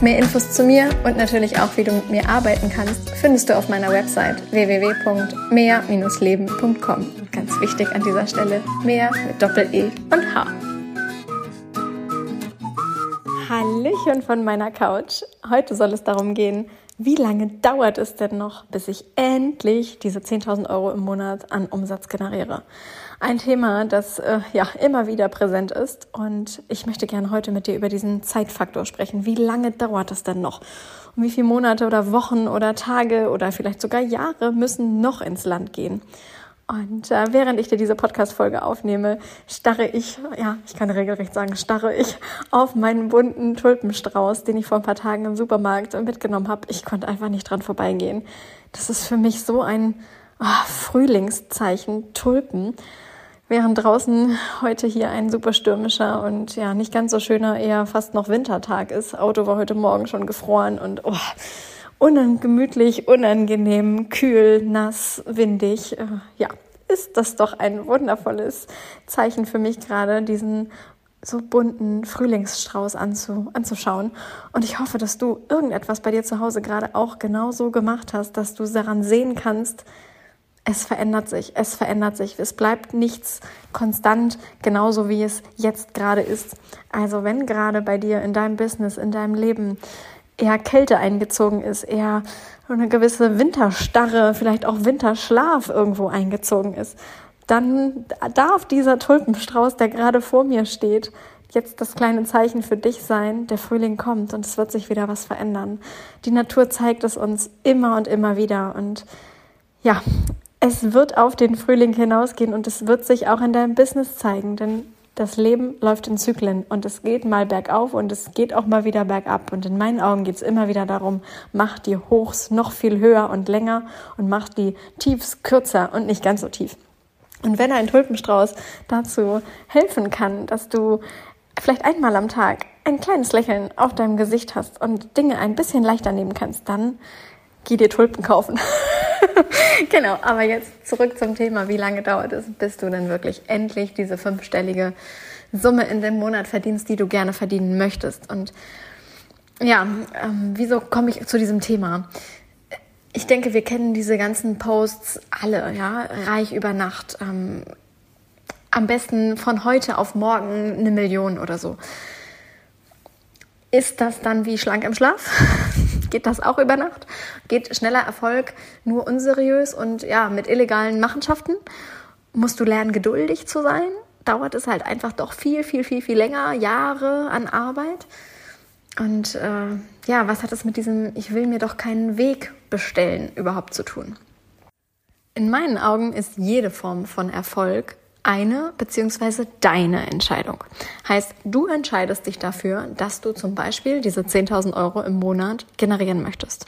Mehr Infos zu mir und natürlich auch, wie du mit mir arbeiten kannst, findest du auf meiner Website www.mehr-leben.com. Ganz wichtig an dieser Stelle, mehr mit Doppel-E und H. Hallöchen von meiner Couch. Heute soll es darum gehen, wie lange dauert es denn noch, bis ich endlich diese 10.000 Euro im Monat an Umsatz generiere? Ein Thema, das äh, ja immer wieder präsent ist und ich möchte gerne heute mit dir über diesen Zeitfaktor sprechen. Wie lange dauert es denn noch? Und wie viele Monate oder Wochen oder Tage oder vielleicht sogar Jahre müssen noch ins Land gehen? Und äh, während ich dir diese Podcast-Folge aufnehme, starre ich, ja, ich kann regelrecht sagen, starre ich auf meinen bunten Tulpenstrauß, den ich vor ein paar Tagen im Supermarkt mitgenommen habe. Ich konnte einfach nicht dran vorbeigehen. Das ist für mich so ein oh, Frühlingszeichen, Tulpen. Während draußen heute hier ein super stürmischer und ja nicht ganz so schöner, eher fast noch Wintertag ist. Auto war heute Morgen schon gefroren und oh, ungemütlich, unangenehm, kühl, nass, windig. Äh, ja, ist das doch ein wundervolles Zeichen für mich gerade, diesen so bunten Frühlingsstrauß anzu, anzuschauen. Und ich hoffe, dass du irgendetwas bei dir zu Hause gerade auch genauso gemacht hast, dass du daran sehen kannst, es verändert sich, es verändert sich. Es bleibt nichts konstant, genauso wie es jetzt gerade ist. Also wenn gerade bei dir in deinem Business, in deinem Leben eher Kälte eingezogen ist, eher eine gewisse Winterstarre, vielleicht auch Winterschlaf irgendwo eingezogen ist, dann darf dieser Tulpenstrauß, der gerade vor mir steht, jetzt das kleine Zeichen für dich sein, der Frühling kommt und es wird sich wieder was verändern. Die Natur zeigt es uns immer und immer wieder und ja, es wird auf den Frühling hinausgehen und es wird sich auch in deinem Business zeigen, denn das Leben läuft in Zyklen und es geht mal bergauf und es geht auch mal wieder bergab. Und in meinen Augen geht es immer wieder darum, mach die Hochs noch viel höher und länger und mach die Tiefs kürzer und nicht ganz so tief. Und wenn ein Tulpenstrauß dazu helfen kann, dass du vielleicht einmal am Tag ein kleines Lächeln auf deinem Gesicht hast und Dinge ein bisschen leichter nehmen kannst, dann geh dir Tulpen kaufen. genau, aber jetzt zurück zum Thema, wie lange dauert es, bis du denn wirklich endlich diese fünfstellige Summe in dem Monat verdienst, die du gerne verdienen möchtest. Und ja, ähm, wieso komme ich zu diesem Thema? Ich denke, wir kennen diese ganzen Posts alle, ja, reich über Nacht. Ähm, am besten von heute auf morgen eine Million oder so. Ist das dann wie schlank im Schlaf? Geht das auch über Nacht? Geht schneller Erfolg nur unseriös und ja, mit illegalen Machenschaften? Musst du lernen, geduldig zu sein? Dauert es halt einfach doch viel, viel, viel, viel länger, Jahre an Arbeit? Und äh, ja, was hat es mit diesem Ich will mir doch keinen Weg bestellen überhaupt zu tun? In meinen Augen ist jede Form von Erfolg eine bzw. deine Entscheidung. Heißt, du entscheidest dich dafür, dass du zum Beispiel diese 10.000 Euro im Monat generieren möchtest.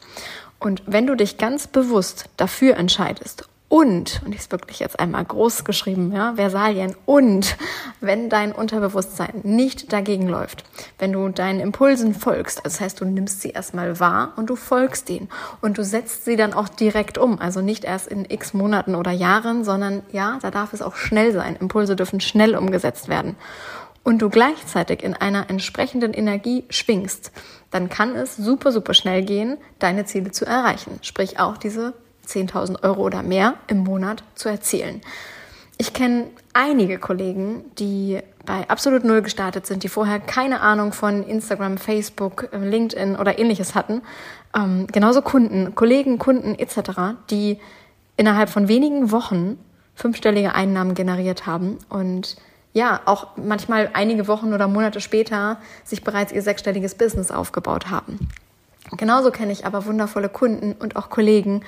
Und wenn du dich ganz bewusst dafür entscheidest und, und ich ist wirklich jetzt einmal groß geschrieben, ja, Versalien, und wenn dein Unterbewusstsein nicht dagegen läuft, wenn du deinen Impulsen folgst, das heißt, du nimmst sie erstmal wahr und du folgst ihnen und du setzt sie dann auch direkt um, also nicht erst in x Monaten oder Jahren, sondern ja, da darf es auch schnell sein. Impulse dürfen schnell umgesetzt werden. Und du gleichzeitig in einer entsprechenden Energie schwingst, dann kann es super, super schnell gehen, deine Ziele zu erreichen. Sprich auch diese 10.000 Euro oder mehr im Monat zu erzielen. Ich kenne einige Kollegen, die bei absolut null gestartet sind, die vorher keine Ahnung von Instagram, Facebook, LinkedIn oder ähnliches hatten. Ähm, genauso Kunden, Kollegen, Kunden etc., die innerhalb von wenigen Wochen fünfstellige Einnahmen generiert haben und ja, auch manchmal einige Wochen oder Monate später sich bereits ihr sechsstelliges Business aufgebaut haben. Genauso kenne ich aber wundervolle Kunden und auch Kollegen,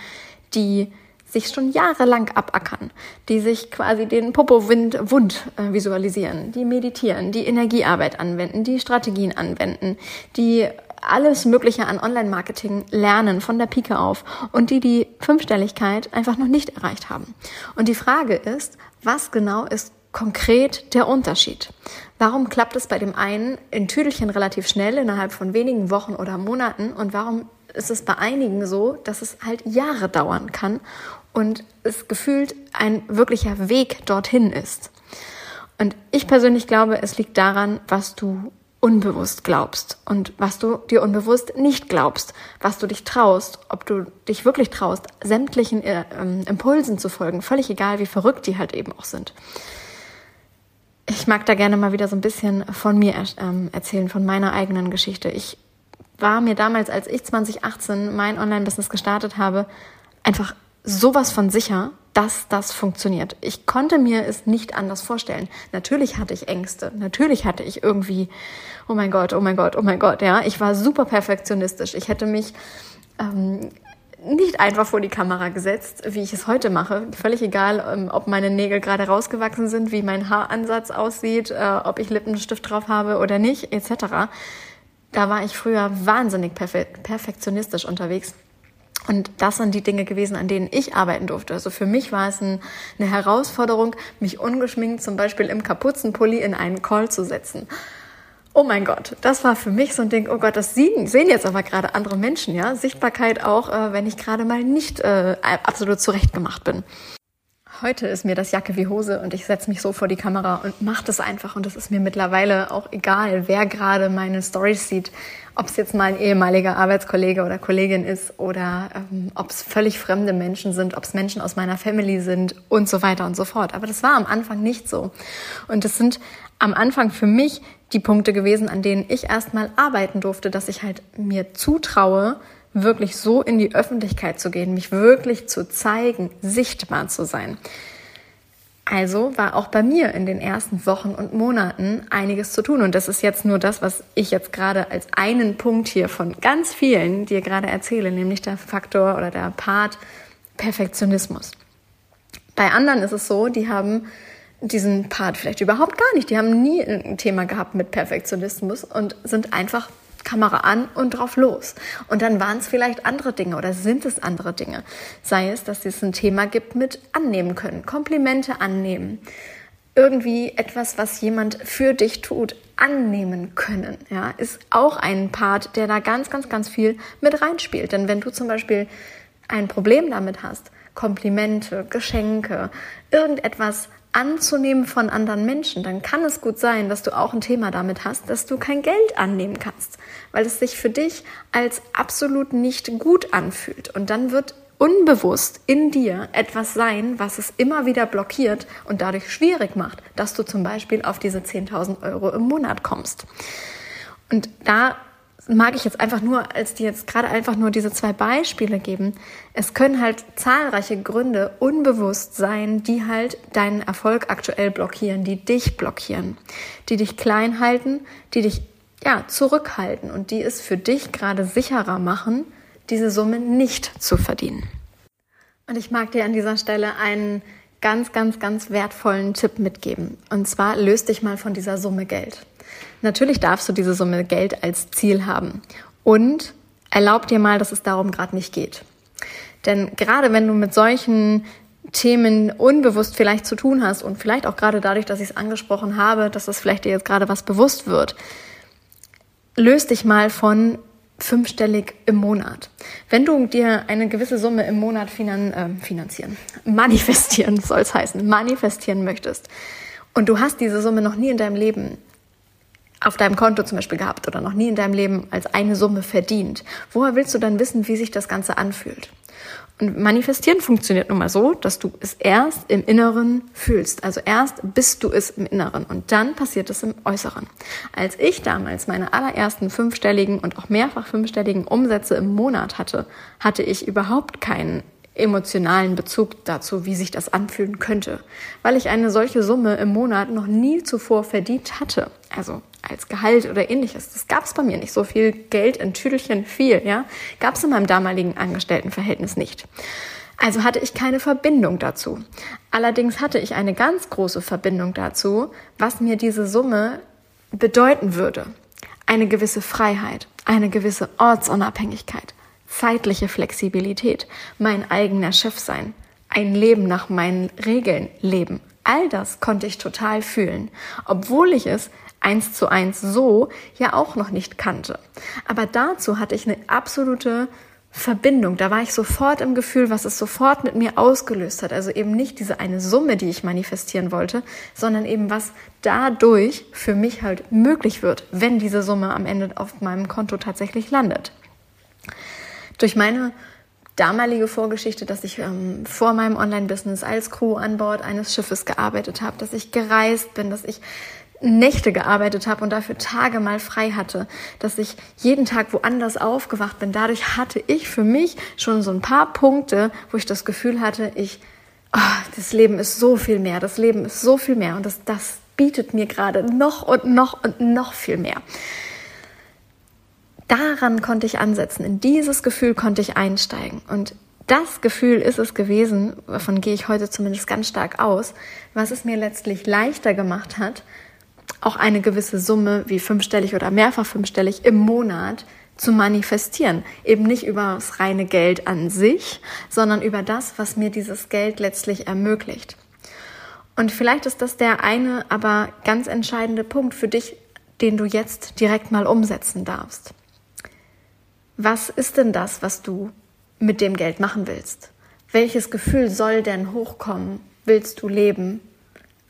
die sich schon jahrelang abackern, die sich quasi den Popo-Wind wund äh, visualisieren, die meditieren, die Energiearbeit anwenden, die Strategien anwenden, die alles Mögliche an Online-Marketing lernen von der Pike auf und die die Fünfstelligkeit einfach noch nicht erreicht haben. Und die Frage ist, was genau ist konkret der Unterschied? Warum klappt es bei dem einen in Tüdelchen relativ schnell innerhalb von wenigen Wochen oder Monaten und warum ist es bei einigen so, dass es halt Jahre dauern kann und es gefühlt ein wirklicher Weg dorthin ist? Und ich persönlich glaube, es liegt daran, was du unbewusst glaubst und was du dir unbewusst nicht glaubst, was du dich traust, ob du dich wirklich traust, sämtlichen äh, ähm, Impulsen zu folgen, völlig egal, wie verrückt die halt eben auch sind. Ich mag da gerne mal wieder so ein bisschen von mir ähm, erzählen, von meiner eigenen Geschichte. Ich war mir damals, als ich 2018 mein Online-Business gestartet habe, einfach sowas von sicher, dass das funktioniert. Ich konnte mir es nicht anders vorstellen. Natürlich hatte ich Ängste. Natürlich hatte ich irgendwie, oh mein Gott, oh mein Gott, oh mein Gott, ja. Ich war super perfektionistisch. Ich hätte mich ähm, nicht einfach vor die Kamera gesetzt, wie ich es heute mache. Völlig egal, ähm, ob meine Nägel gerade rausgewachsen sind, wie mein Haaransatz aussieht, äh, ob ich Lippenstift drauf habe oder nicht, etc. Da war ich früher wahnsinnig perfe perfektionistisch unterwegs. Und das sind die Dinge gewesen, an denen ich arbeiten durfte. Also für mich war es ein, eine Herausforderung, mich ungeschminkt zum Beispiel im Kapuzenpulli in einen Call zu setzen. Oh mein Gott, das war für mich so ein Ding, oh Gott, das sehen, sehen jetzt aber gerade andere Menschen, ja. Sichtbarkeit auch, äh, wenn ich gerade mal nicht äh, absolut zurechtgemacht bin. Heute ist mir das Jacke wie Hose und ich setze mich so vor die Kamera und mache das einfach. Und es ist mir mittlerweile auch egal, wer gerade meine Stories sieht. Ob es jetzt mal ein ehemaliger Arbeitskollege oder Kollegin ist oder ähm, ob es völlig fremde Menschen sind, ob es Menschen aus meiner Family sind und so weiter und so fort. Aber das war am Anfang nicht so. Und das sind am Anfang für mich die Punkte gewesen, an denen ich erstmal arbeiten durfte, dass ich halt mir zutraue, wirklich so in die Öffentlichkeit zu gehen, mich wirklich zu zeigen, sichtbar zu sein. Also war auch bei mir in den ersten Wochen und Monaten einiges zu tun. Und das ist jetzt nur das, was ich jetzt gerade als einen Punkt hier von ganz vielen dir gerade erzähle, nämlich der Faktor oder der Part Perfektionismus. Bei anderen ist es so, die haben diesen Part vielleicht überhaupt gar nicht. Die haben nie ein Thema gehabt mit Perfektionismus und sind einfach Kamera an und drauf los. Und dann waren es vielleicht andere Dinge oder sind es andere Dinge. Sei es, dass es ein Thema gibt mit annehmen können, Komplimente annehmen. Irgendwie etwas, was jemand für dich tut, annehmen können, ja, ist auch ein Part, der da ganz, ganz, ganz viel mit reinspielt. Denn wenn du zum Beispiel ein Problem damit hast, Komplimente, Geschenke, irgendetwas anzunehmen von anderen Menschen, dann kann es gut sein, dass du auch ein Thema damit hast, dass du kein Geld annehmen kannst, weil es sich für dich als absolut nicht gut anfühlt. Und dann wird unbewusst in dir etwas sein, was es immer wieder blockiert und dadurch schwierig macht, dass du zum Beispiel auf diese 10.000 Euro im Monat kommst. Und da mag ich jetzt einfach nur, als die jetzt gerade einfach nur diese zwei Beispiele geben. Es können halt zahlreiche Gründe unbewusst sein, die halt deinen Erfolg aktuell blockieren, die dich blockieren, die dich klein halten, die dich ja zurückhalten und die es für dich gerade sicherer machen, diese Summe nicht zu verdienen. Und ich mag dir an dieser Stelle einen ganz, ganz, ganz wertvollen Tipp mitgeben. Und zwar löst dich mal von dieser Summe Geld. Natürlich darfst du diese Summe Geld als Ziel haben und erlaub dir mal, dass es darum gerade nicht geht. Denn gerade wenn du mit solchen Themen unbewusst vielleicht zu tun hast und vielleicht auch gerade dadurch, dass ich es angesprochen habe, dass es vielleicht dir jetzt gerade was bewusst wird, löst dich mal von fünfstellig im Monat. Wenn du dir eine gewisse Summe im Monat finan äh, finanzieren, manifestieren soll es heißen, manifestieren möchtest und du hast diese Summe noch nie in deinem Leben auf deinem Konto zum Beispiel gehabt oder noch nie in deinem Leben als eine Summe verdient, woher willst du dann wissen, wie sich das Ganze anfühlt? Und manifestieren funktioniert nun mal so, dass du es erst im Inneren fühlst. Also erst bist du es im Inneren und dann passiert es im Äußeren. Als ich damals meine allerersten fünfstelligen und auch mehrfach fünfstelligen Umsätze im Monat hatte, hatte ich überhaupt keinen emotionalen Bezug dazu, wie sich das anfühlen könnte, weil ich eine solche Summe im Monat noch nie zuvor verdient hatte. Also als Gehalt oder ähnliches. Das gab es bei mir nicht. So viel Geld in Tüdelchen viel, ja, gab es in meinem damaligen Angestelltenverhältnis nicht. Also hatte ich keine Verbindung dazu. Allerdings hatte ich eine ganz große Verbindung dazu, was mir diese Summe bedeuten würde. Eine gewisse Freiheit, eine gewisse Ortsunabhängigkeit, zeitliche Flexibilität, mein eigener Chef sein, ein Leben nach meinen Regeln leben, All das konnte ich total fühlen, obwohl ich es eins zu eins so ja auch noch nicht kannte. Aber dazu hatte ich eine absolute Verbindung. Da war ich sofort im Gefühl, was es sofort mit mir ausgelöst hat. Also eben nicht diese eine Summe, die ich manifestieren wollte, sondern eben was dadurch für mich halt möglich wird, wenn diese Summe am Ende auf meinem Konto tatsächlich landet. Durch meine damalige Vorgeschichte, dass ich ähm, vor meinem Online-Business als Crew an Bord eines Schiffes gearbeitet habe, dass ich gereist bin, dass ich Nächte gearbeitet habe und dafür Tage mal frei hatte, dass ich jeden Tag woanders aufgewacht bin. Dadurch hatte ich für mich schon so ein paar Punkte, wo ich das Gefühl hatte, ich, oh, das Leben ist so viel mehr, das Leben ist so viel mehr und das, das bietet mir gerade noch und noch und noch viel mehr. Daran konnte ich ansetzen, in dieses Gefühl konnte ich einsteigen und das Gefühl ist es gewesen, davon gehe ich heute zumindest ganz stark aus, was es mir letztlich leichter gemacht hat, auch eine gewisse Summe wie fünfstellig oder mehrfach fünfstellig im Monat zu manifestieren. Eben nicht über das reine Geld an sich, sondern über das, was mir dieses Geld letztlich ermöglicht. Und vielleicht ist das der eine, aber ganz entscheidende Punkt für dich, den du jetzt direkt mal umsetzen darfst. Was ist denn das, was du mit dem Geld machen willst? Welches Gefühl soll denn hochkommen? Willst du leben?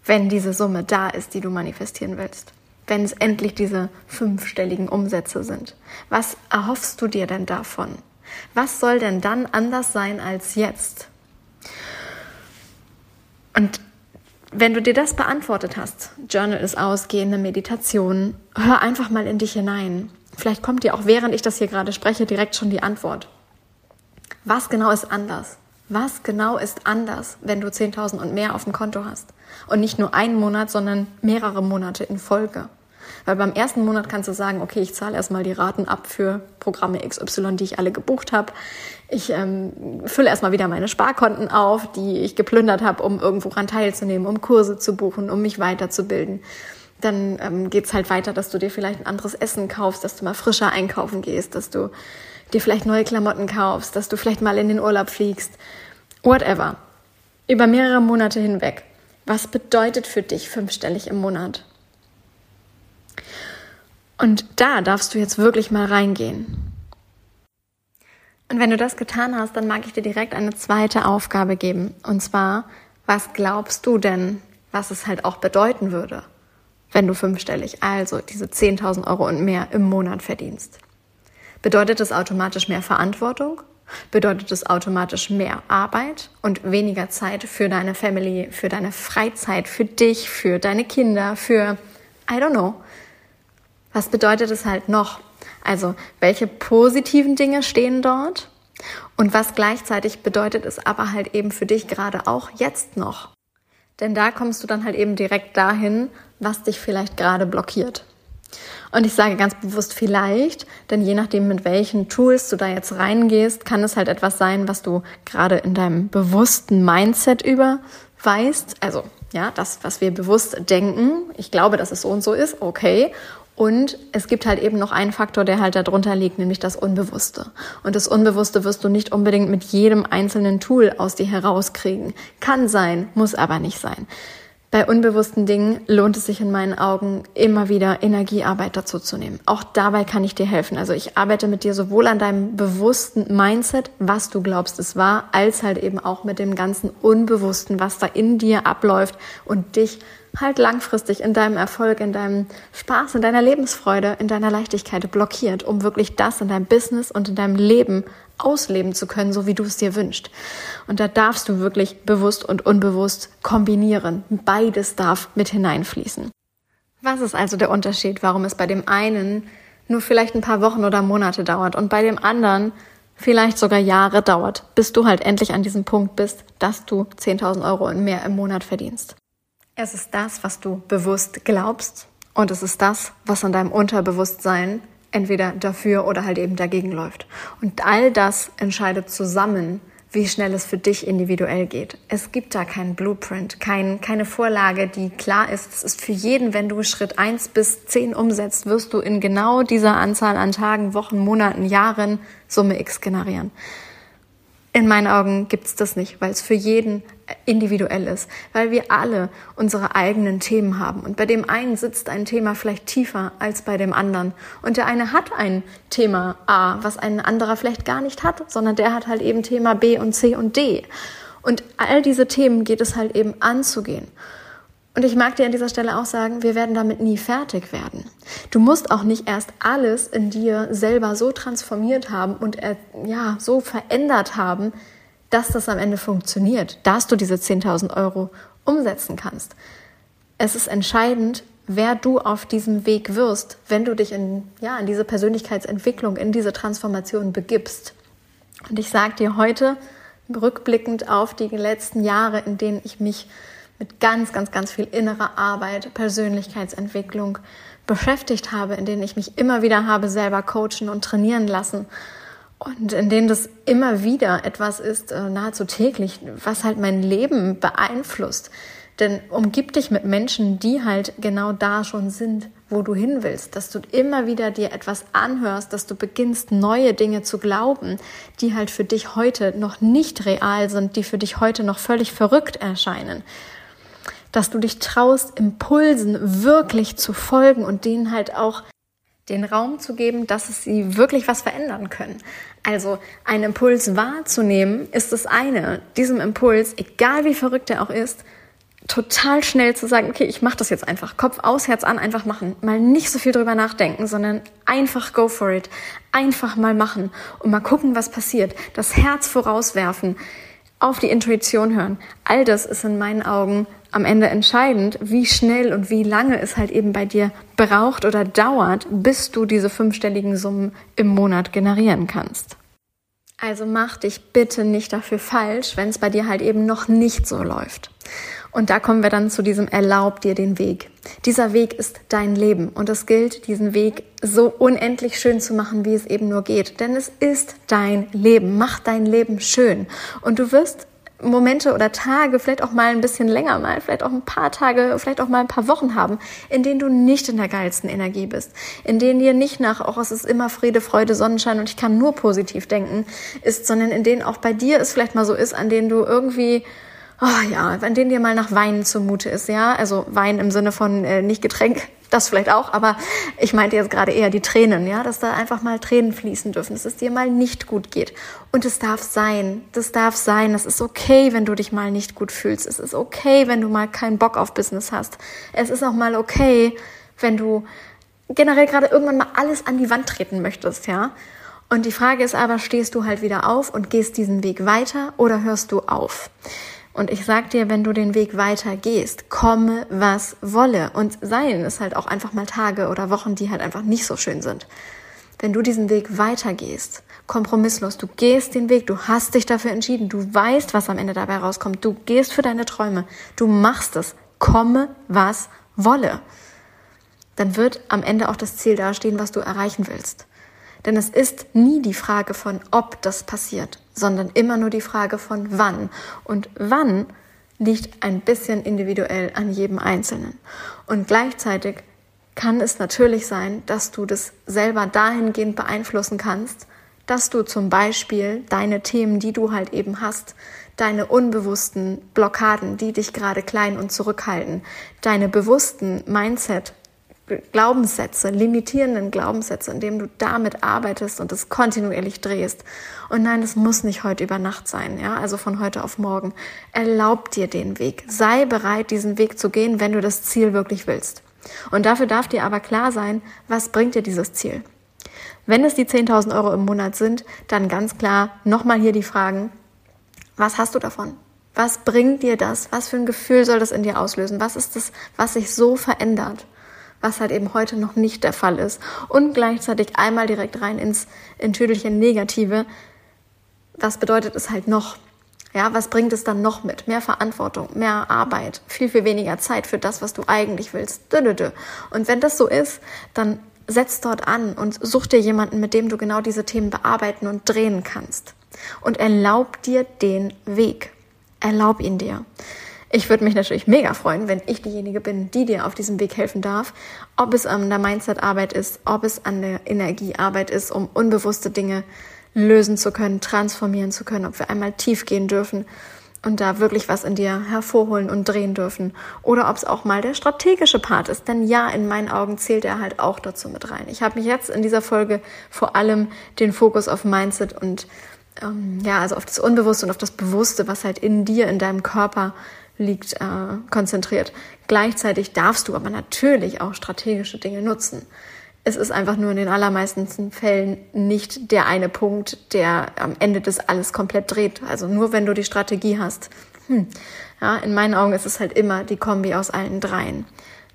wenn diese Summe da ist, die du manifestieren willst. Wenn es endlich diese fünfstelligen Umsätze sind. Was erhoffst du dir denn davon? Was soll denn dann anders sein als jetzt? Und wenn du dir das beantwortet hast, Journal ist ausgehende Meditation, hör einfach mal in dich hinein. Vielleicht kommt dir auch während ich das hier gerade spreche direkt schon die Antwort. Was genau ist anders? Was genau ist anders, wenn du 10.000 und mehr auf dem Konto hast? Und nicht nur einen Monat, sondern mehrere Monate in Folge. Weil beim ersten Monat kannst du sagen, okay, ich zahle erstmal die Raten ab für Programme XY, die ich alle gebucht habe. Ich ähm, fülle erstmal wieder meine Sparkonten auf, die ich geplündert habe, um irgendwo ran teilzunehmen, um Kurse zu buchen, um mich weiterzubilden. Dann ähm, geht's halt weiter, dass du dir vielleicht ein anderes Essen kaufst, dass du mal frischer einkaufen gehst, dass du dir vielleicht neue Klamotten kaufst, dass du vielleicht mal in den Urlaub fliegst. Whatever. Über mehrere Monate hinweg. Was bedeutet für dich fünfstellig im Monat? Und da darfst du jetzt wirklich mal reingehen. Und wenn du das getan hast, dann mag ich dir direkt eine zweite Aufgabe geben. Und zwar, was glaubst du denn, was es halt auch bedeuten würde, wenn du fünfstellig, also diese 10.000 Euro und mehr im Monat verdienst? Bedeutet das automatisch mehr Verantwortung? bedeutet es automatisch mehr Arbeit und weniger Zeit für deine Family, für deine Freizeit, für dich, für deine Kinder, für, I don't know. Was bedeutet es halt noch? Also, welche positiven Dinge stehen dort? Und was gleichzeitig bedeutet es aber halt eben für dich gerade auch jetzt noch? Denn da kommst du dann halt eben direkt dahin, was dich vielleicht gerade blockiert. Und ich sage ganz bewusst vielleicht, denn je nachdem, mit welchen Tools du da jetzt reingehst, kann es halt etwas sein, was du gerade in deinem bewussten Mindset überweist. Also, ja, das, was wir bewusst denken. Ich glaube, dass es so und so ist. Okay. Und es gibt halt eben noch einen Faktor, der halt darunter liegt, nämlich das Unbewusste. Und das Unbewusste wirst du nicht unbedingt mit jedem einzelnen Tool aus dir herauskriegen. Kann sein, muss aber nicht sein. Bei unbewussten Dingen lohnt es sich in meinen Augen immer wieder Energiearbeit dazu zu nehmen. Auch dabei kann ich dir helfen. Also ich arbeite mit dir sowohl an deinem bewussten Mindset, was du glaubst es war, als halt eben auch mit dem ganzen Unbewussten, was da in dir abläuft und dich halt langfristig in deinem Erfolg, in deinem Spaß, in deiner Lebensfreude, in deiner Leichtigkeit blockiert, um wirklich das in deinem Business und in deinem Leben ausleben zu können, so wie du es dir wünschst. Und da darfst du wirklich bewusst und unbewusst kombinieren. Beides darf mit hineinfließen. Was ist also der Unterschied, warum es bei dem einen nur vielleicht ein paar Wochen oder Monate dauert und bei dem anderen vielleicht sogar Jahre dauert, bis du halt endlich an diesem Punkt bist, dass du 10.000 Euro und mehr im Monat verdienst? Es ist das, was du bewusst glaubst und es ist das, was an deinem Unterbewusstsein entweder dafür oder halt eben dagegen läuft. Und all das entscheidet zusammen, wie schnell es für dich individuell geht. Es gibt da keinen Blueprint, kein, keine Vorlage, die klar ist. Es ist für jeden, wenn du Schritt eins bis zehn umsetzt, wirst du in genau dieser Anzahl an Tagen, Wochen, Monaten, Jahren Summe X generieren. In meinen Augen gibt's das nicht, weil es für jeden individuell ist, weil wir alle unsere eigenen Themen haben. Und bei dem einen sitzt ein Thema vielleicht tiefer als bei dem anderen. Und der eine hat ein Thema A, was ein anderer vielleicht gar nicht hat, sondern der hat halt eben Thema B und C und D. Und all diese Themen geht es halt eben anzugehen. Und ich mag dir an dieser Stelle auch sagen, wir werden damit nie fertig werden. Du musst auch nicht erst alles in dir selber so transformiert haben und äh, ja, so verändert haben, dass das am Ende funktioniert, dass du diese 10.000 Euro umsetzen kannst. Es ist entscheidend, wer du auf diesem Weg wirst, wenn du dich in, ja, in diese Persönlichkeitsentwicklung, in diese Transformation begibst. Und ich sage dir heute, rückblickend auf die letzten Jahre, in denen ich mich mit ganz, ganz, ganz viel innerer Arbeit, Persönlichkeitsentwicklung beschäftigt habe, in denen ich mich immer wieder habe selber coachen und trainieren lassen. Und in denen das immer wieder etwas ist, äh, nahezu täglich, was halt mein Leben beeinflusst. Denn umgib dich mit Menschen, die halt genau da schon sind, wo du hin willst, dass du immer wieder dir etwas anhörst, dass du beginnst, neue Dinge zu glauben, die halt für dich heute noch nicht real sind, die für dich heute noch völlig verrückt erscheinen dass du dich traust, Impulsen wirklich zu folgen und denen halt auch den Raum zu geben, dass es sie wirklich was verändern können. Also einen Impuls wahrzunehmen ist das eine. Diesem Impuls, egal wie verrückt er auch ist, total schnell zu sagen, okay, ich mache das jetzt einfach. Kopf aus, Herz an, einfach machen. Mal nicht so viel drüber nachdenken, sondern einfach go for it. Einfach mal machen und mal gucken, was passiert. Das Herz vorauswerfen, auf die Intuition hören. All das ist in meinen Augen am Ende entscheidend, wie schnell und wie lange es halt eben bei dir braucht oder dauert, bis du diese fünfstelligen Summen im Monat generieren kannst. Also mach dich bitte nicht dafür falsch, wenn es bei dir halt eben noch nicht so läuft. Und da kommen wir dann zu diesem Erlaub dir den Weg. Dieser Weg ist dein Leben und es gilt, diesen Weg so unendlich schön zu machen, wie es eben nur geht. Denn es ist dein Leben. Mach dein Leben schön. Und du wirst Momente oder Tage, vielleicht auch mal ein bisschen länger mal, vielleicht auch ein paar Tage, vielleicht auch mal ein paar Wochen haben, in denen du nicht in der geilsten Energie bist, in denen dir nicht nach, auch es ist immer Friede, Freude, Sonnenschein und ich kann nur positiv denken, ist, sondern in denen auch bei dir es vielleicht mal so ist, an denen du irgendwie oh ja, an denen dir mal nach Wein zumute ist, ja, also Wein im Sinne von äh, nicht Getränk, das vielleicht auch, aber ich meinte jetzt gerade eher die Tränen, ja, dass da einfach mal Tränen fließen dürfen, dass es dir mal nicht gut geht. Und es darf sein, das darf sein, es ist okay, wenn du dich mal nicht gut fühlst, es ist okay, wenn du mal keinen Bock auf Business hast. Es ist auch mal okay, wenn du generell gerade irgendwann mal alles an die Wand treten möchtest, ja. Und die Frage ist aber, stehst du halt wieder auf und gehst diesen Weg weiter oder hörst du auf? Und ich sag dir, wenn du den Weg weiter gehst, komme was wolle. Und seien es halt auch einfach mal Tage oder Wochen, die halt einfach nicht so schön sind. Wenn du diesen Weg weitergehst, kompromisslos, du gehst den Weg, du hast dich dafür entschieden, du weißt, was am Ende dabei rauskommt, du gehst für deine Träume, du machst es, komme was wolle, dann wird am Ende auch das Ziel dastehen, was du erreichen willst. Denn es ist nie die Frage von, ob das passiert, sondern immer nur die Frage von wann. Und wann liegt ein bisschen individuell an jedem Einzelnen. Und gleichzeitig kann es natürlich sein, dass du das selber dahingehend beeinflussen kannst, dass du zum Beispiel deine Themen, die du halt eben hast, deine unbewussten Blockaden, die dich gerade klein und zurückhalten, deine bewussten Mindset Glaubenssätze, limitierenden Glaubenssätze, indem du damit arbeitest und es kontinuierlich drehst. Und nein, es muss nicht heute über Nacht sein, ja, also von heute auf morgen. Erlaub dir den Weg. Sei bereit, diesen Weg zu gehen, wenn du das Ziel wirklich willst. Und dafür darf dir aber klar sein, was bringt dir dieses Ziel? Wenn es die 10.000 Euro im Monat sind, dann ganz klar nochmal hier die Fragen, was hast du davon? Was bringt dir das? Was für ein Gefühl soll das in dir auslösen? Was ist das, was sich so verändert? Was halt eben heute noch nicht der Fall ist. Und gleichzeitig einmal direkt rein ins Entschädelchen Negative. Was bedeutet es halt noch? Ja, was bringt es dann noch mit? Mehr Verantwortung, mehr Arbeit, viel, viel weniger Zeit für das, was du eigentlich willst. Und wenn das so ist, dann setz dort an und such dir jemanden, mit dem du genau diese Themen bearbeiten und drehen kannst. Und erlaub dir den Weg. Erlaub ihn dir. Ich würde mich natürlich mega freuen, wenn ich diejenige bin, die dir auf diesem Weg helfen darf. Ob es an der Mindset-Arbeit ist, ob es an der Energiearbeit ist, um unbewusste Dinge lösen zu können, transformieren zu können, ob wir einmal tief gehen dürfen und da wirklich was in dir hervorholen und drehen dürfen. Oder ob es auch mal der strategische Part ist. Denn ja, in meinen Augen zählt er halt auch dazu mit rein. Ich habe mich jetzt in dieser Folge vor allem den Fokus auf Mindset und ähm, ja, also auf das Unbewusste und auf das Bewusste, was halt in dir, in deinem Körper liegt, äh, konzentriert. Gleichzeitig darfst du aber natürlich auch strategische Dinge nutzen. Es ist einfach nur in den allermeisten Fällen nicht der eine Punkt, der am Ende das alles komplett dreht. Also nur wenn du die Strategie hast. Hm. Ja, in meinen Augen ist es halt immer die Kombi aus allen dreien.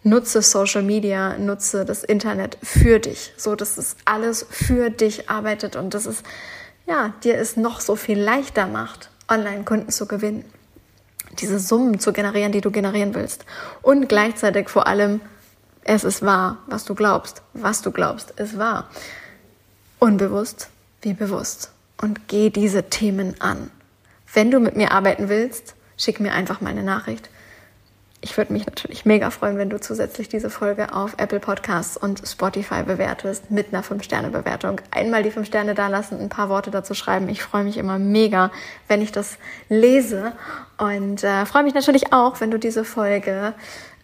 Nutze Social Media, nutze das Internet für dich, so dass es alles für dich arbeitet und dass es ja dir es noch so viel leichter macht, Online-Kunden zu gewinnen, diese Summen zu generieren, die du generieren willst und gleichzeitig vor allem es ist wahr, was du glaubst. Was du glaubst, ist wahr. Unbewusst wie bewusst. Und geh diese Themen an. Wenn du mit mir arbeiten willst, schick mir einfach meine Nachricht. Ich würde mich natürlich mega freuen, wenn du zusätzlich diese Folge auf Apple Podcasts und Spotify bewertest mit einer 5-Sterne-Bewertung. Einmal die 5 Sterne da lassen, ein paar Worte dazu schreiben. Ich freue mich immer mega, wenn ich das lese und äh, freue mich natürlich auch, wenn du diese Folge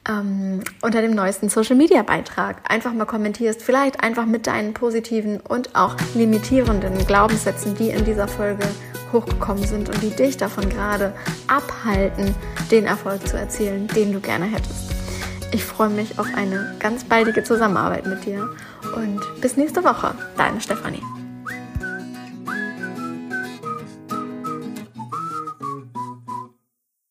ähm, unter dem neuesten Social Media Beitrag einfach mal kommentierst, vielleicht einfach mit deinen positiven und auch limitierenden Glaubenssätzen, die in dieser Folge hochgekommen sind und die dich davon gerade abhalten, den Erfolg zu erzielen, den du gerne hättest. Ich freue mich auf eine ganz baldige Zusammenarbeit mit dir und bis nächste Woche, deine Stefanie.